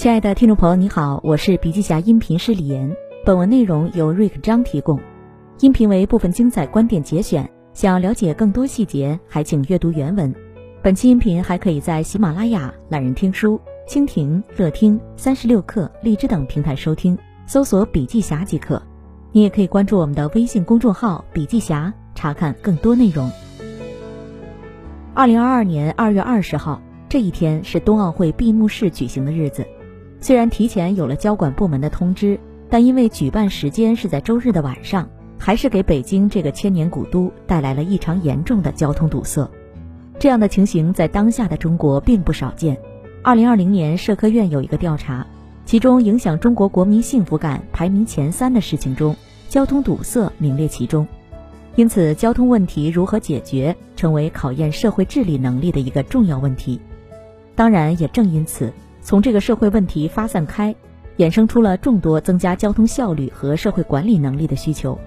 亲爱的听众朋友，你好，我是笔记侠音频师李岩。本文内容由瑞克张提供，音频为部分精彩观点节选。想要了解更多细节，还请阅读原文。本期音频还可以在喜马拉雅、懒人听书、蜻蜓、乐听、三十六课、荔枝等平台收听，搜索“笔记侠”即可。你也可以关注我们的微信公众号“笔记侠”，查看更多内容。二零二二年二月二十号这一天是冬奥会闭幕式举行的日子。虽然提前有了交管部门的通知，但因为举办时间是在周日的晚上，还是给北京这个千年古都带来了异常严重的交通堵塞。这样的情形在当下的中国并不少见。二零二零年社科院有一个调查，其中影响中国国民幸福感排名前三的事情中，交通堵塞名列其中。因此，交通问题如何解决，成为考验社会治理能力的一个重要问题。当然，也正因此。从这个社会问题发散开，衍生出了众多增加交通效率和社会管理能力的需求。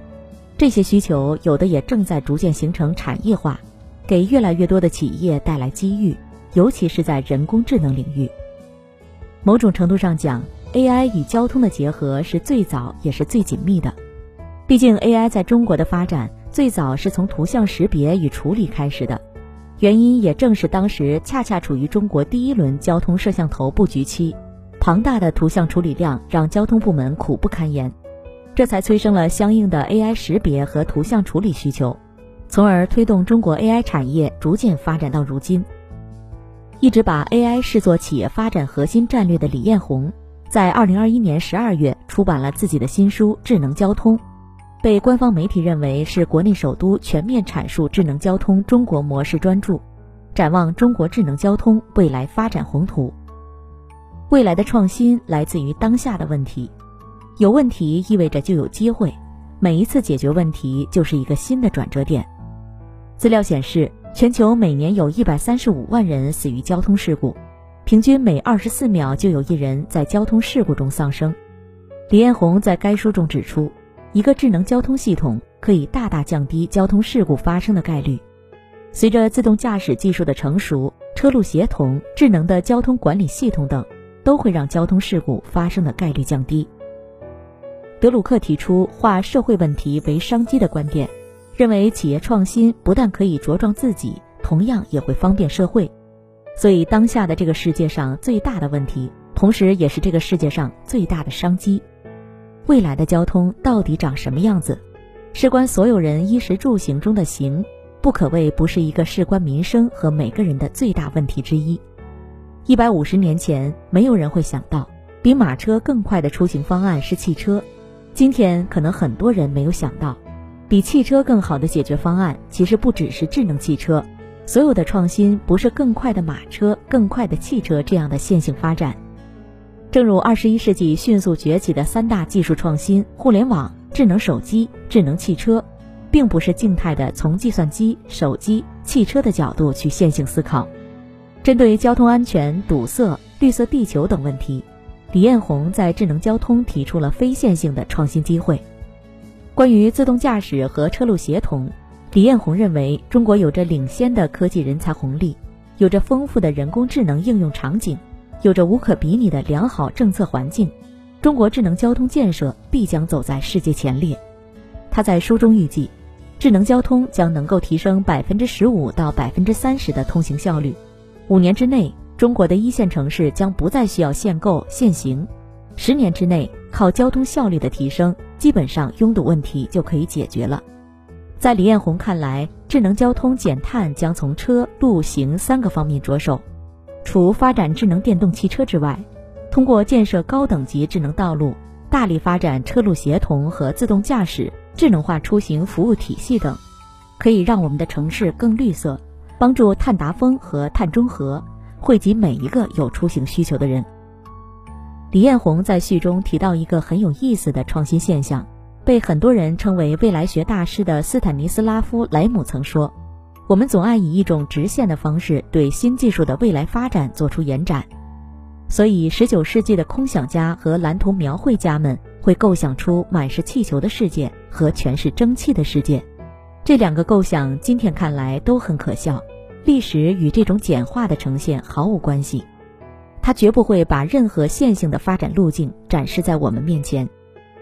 这些需求有的也正在逐渐形成产业化，给越来越多的企业带来机遇，尤其是在人工智能领域。某种程度上讲，AI 与交通的结合是最早也是最紧密的。毕竟，AI 在中国的发展最早是从图像识别与处理开始的。原因也正是当时恰恰处于中国第一轮交通摄像头布局期，庞大的图像处理量让交通部门苦不堪言，这才催生了相应的 AI 识别和图像处理需求，从而推动中国 AI 产业逐渐发展到如今。一直把 AI 视作企业发展核心战略的李彦宏，在二零二一年十二月出版了自己的新书《智能交通》。被官方媒体认为是国内首都全面阐述智能交通中国模式专著，展望中国智能交通未来发展宏图。未来的创新来自于当下的问题，有问题意味着就有机会，每一次解决问题就是一个新的转折点。资料显示，全球每年有一百三十五万人死于交通事故，平均每二十四秒就有一人在交通事故中丧生。李彦宏在该书中指出。一个智能交通系统可以大大降低交通事故发生的概率。随着自动驾驶技术的成熟，车路协同、智能的交通管理系统等，都会让交通事故发生的概率降低。德鲁克提出化社会问题为商机的观点，认为企业创新不但可以茁壮自己，同样也会方便社会。所以，当下的这个世界上最大的问题，同时也是这个世界上最大的商机。未来的交通到底长什么样子？事关所有人衣食住行中的行，不可谓不是一个事关民生和每个人的最大问题之一。一百五十年前，没有人会想到比马车更快的出行方案是汽车。今天，可能很多人没有想到，比汽车更好的解决方案其实不只是智能汽车。所有的创新不是更快的马车、更快的汽车这样的线性发展。正如二十一世纪迅速崛起的三大技术创新——互联网、智能手机、智能汽车，并不是静态的从计算机、手机、汽车的角度去线性思考。针对交通安全、堵塞、绿色地球等问题，李彦宏在智能交通提出了非线性的创新机会。关于自动驾驶和车路协同，李彦宏认为中国有着领先的科技人才红利，有着丰富的人工智能应用场景。有着无可比拟的良好政策环境，中国智能交通建设必将走在世界前列。他在书中预计，智能交通将能够提升百分之十五到百分之三十的通行效率。五年之内，中国的一线城市将不再需要限购限行。十年之内，靠交通效率的提升，基本上拥堵问题就可以解决了。在李彦宏看来，智能交通减碳将从车、路、行三个方面着手。除发展智能电动汽车之外，通过建设高等级智能道路，大力发展车路协同和自动驾驶、智能化出行服务体系等，可以让我们的城市更绿色，帮助碳达峰和碳中和，惠及每一个有出行需求的人。李彦宏在序中提到一个很有意思的创新现象，被很多人称为未来学大师的斯坦尼斯拉夫·莱姆曾说。我们总爱以一种直线的方式对新技术的未来发展做出延展，所以十九世纪的空想家和蓝图描绘家们会构想出满是气球的世界和全是蒸汽的世界。这两个构想今天看来都很可笑，历史与这种简化的呈现毫无关系。它绝不会把任何线性的发展路径展示在我们面前，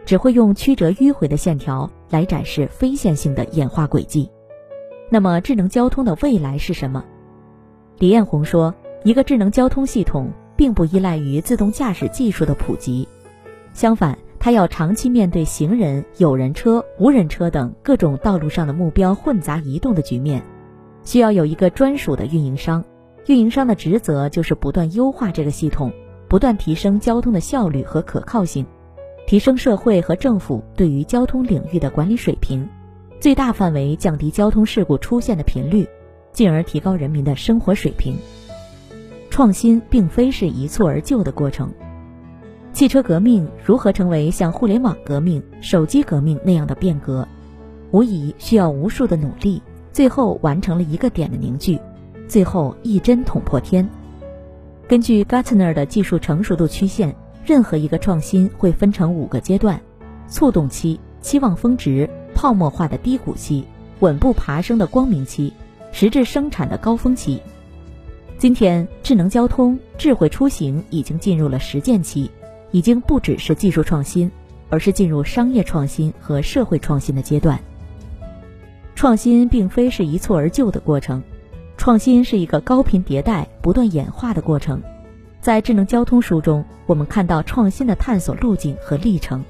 只会用曲折迂回的线条来展示非线性的演化轨迹。那么，智能交通的未来是什么？李彦宏说，一个智能交通系统并不依赖于自动驾驶技术的普及，相反，它要长期面对行人、有人车、无人车等各种道路上的目标混杂移动的局面，需要有一个专属的运营商。运营商的职责就是不断优化这个系统，不断提升交通的效率和可靠性，提升社会和政府对于交通领域的管理水平。最大范围降低交通事故出现的频率，进而提高人民的生活水平。创新并非是一蹴而就的过程。汽车革命如何成为像互联网革命、手机革命那样的变革，无疑需要无数的努力，最后完成了一个点的凝聚，最后一针捅破天。根据 Gartner 的技术成熟度曲线，任何一个创新会分成五个阶段：促动期、期望峰值。泡沫化的低谷期，稳步爬升的光明期，实质生产的高峰期。今天，智能交通、智慧出行已经进入了实践期，已经不只是技术创新，而是进入商业创新和社会创新的阶段。创新并非是一蹴而就的过程，创新是一个高频迭代、不断演化的过程。在智能交通书中，我们看到创新的探索路径和历程。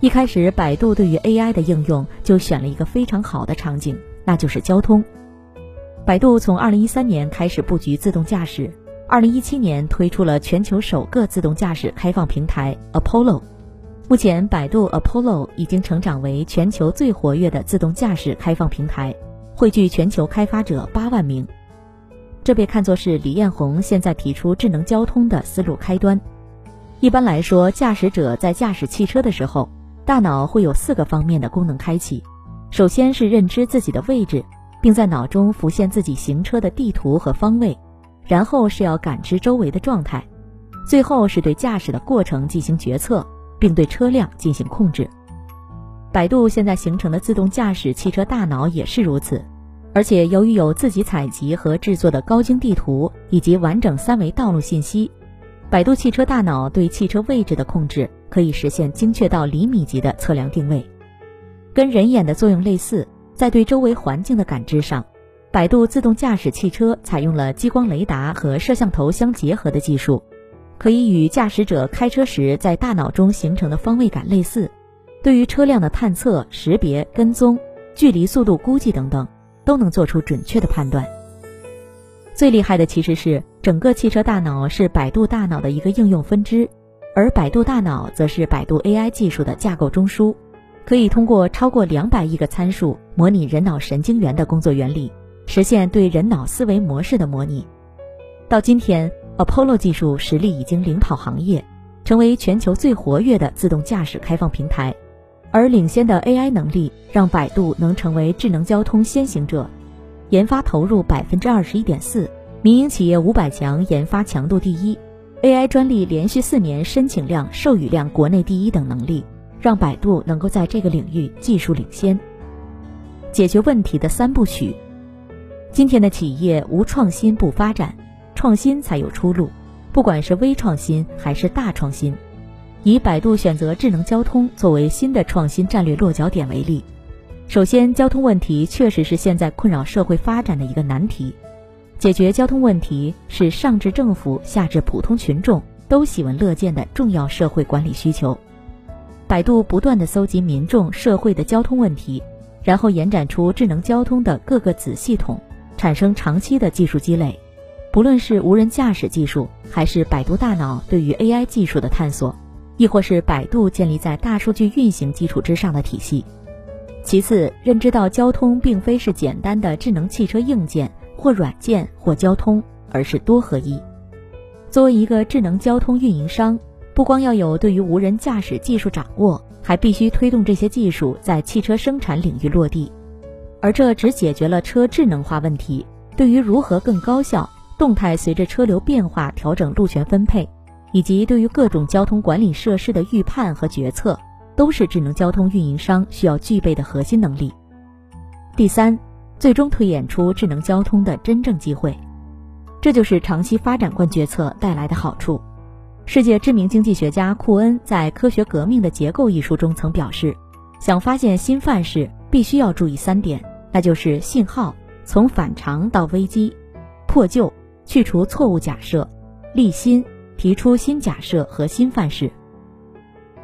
一开始，百度对于 AI 的应用就选了一个非常好的场景，那就是交通。百度从2013年开始布局自动驾驶，2017年推出了全球首个自动驾驶开放平台 Apollo。目前，百度 Apollo 已经成长为全球最活跃的自动驾驶开放平台，汇聚全球开发者八万名。这被看作是李彦宏现在提出智能交通的思路开端。一般来说，驾驶者在驾驶汽车的时候。大脑会有四个方面的功能开启，首先是认知自己的位置，并在脑中浮现自己行车的地图和方位，然后是要感知周围的状态，最后是对驾驶的过程进行决策，并对车辆进行控制。百度现在形成的自动驾驶汽车大脑也是如此，而且由于有自己采集和制作的高精地图以及完整三维道路信息。百度汽车大脑对汽车位置的控制可以实现精确到厘米级的测量定位，跟人眼的作用类似。在对周围环境的感知上，百度自动驾驶汽车采用了激光雷达和摄像头相结合的技术，可以与驾驶者开车时在大脑中形成的方位感类似。对于车辆的探测、识别、跟踪、距离、速度估计等等，都能做出准确的判断。最厉害的其实是整个汽车大脑是百度大脑的一个应用分支，而百度大脑则是百度 AI 技术的架构中枢，可以通过超过两百亿个参数模拟人脑神经元的工作原理，实现对人脑思维模式的模拟。到今天，Apollo 技术实力已经领跑行业，成为全球最活跃的自动驾驶开放平台，而领先的 AI 能力让百度能成为智能交通先行者。研发投入百分之二十一点四，民营企业五百强研发强度第一，AI 专利连续四年申请量、授予量国内第一等能力，让百度能够在这个领域技术领先。解决问题的三部曲。今天的企业无创新不发展，创新才有出路。不管是微创新还是大创新，以百度选择智能交通作为新的创新战略落脚点为例。首先，交通问题确实是现在困扰社会发展的一个难题。解决交通问题是上至政府、下至普通群众都喜闻乐见的重要社会管理需求。百度不断地搜集民众、社会的交通问题，然后延展出智能交通的各个子系统，产生长期的技术积累。不论是无人驾驶技术，还是百度大脑对于 AI 技术的探索，亦或是百度建立在大数据运行基础之上的体系。其次，认知到交通并非是简单的智能汽车硬件或软件或交通，而是多合一。作为一个智能交通运营商，不光要有对于无人驾驶技术掌握，还必须推动这些技术在汽车生产领域落地。而这只解决了车智能化问题，对于如何更高效、动态随着车流变化调整路权分配，以及对于各种交通管理设施的预判和决策。都是智能交通运营商需要具备的核心能力。第三，最终推演出智能交通的真正机会。这就是长期发展观决策带来的好处。世界知名经济学家库恩在《科学革命的结构》一书中曾表示，想发现新范式，必须要注意三点，那就是信号，从反常到危机，破旧，去除错误假设，立新，提出新假设和新范式。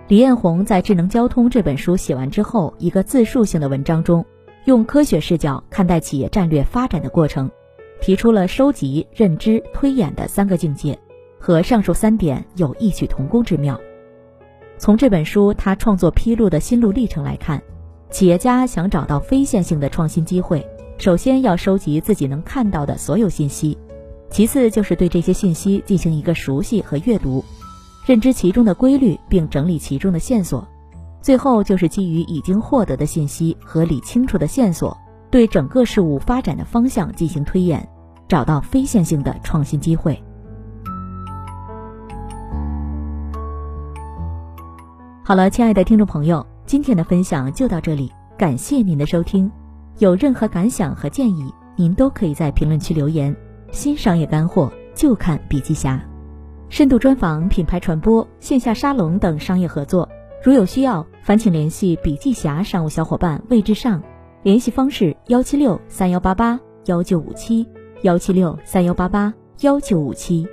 李彦宏在《智能交通》这本书写完之后，一个自述性的文章中，用科学视角看待企业战略发展的过程，提出了收集、认知、推演的三个境界。和上述三点有异曲同工之妙。从这本书他创作披露的心路历程来看，企业家想找到非线性的创新机会，首先要收集自己能看到的所有信息，其次就是对这些信息进行一个熟悉和阅读，认知其中的规律并整理其中的线索，最后就是基于已经获得的信息和理清楚的线索，对整个事物发展的方向进行推演，找到非线性的创新机会。好了，亲爱的听众朋友，今天的分享就到这里，感谢您的收听。有任何感想和建议，您都可以在评论区留言。新商业干货就看笔记侠，深度专访、品牌传播、线下沙龙等商业合作，如有需要，烦请联系笔记侠商务小伙伴魏志尚，联系方式：幺七六三幺八八幺九五七，幺七六三幺八八幺九五七。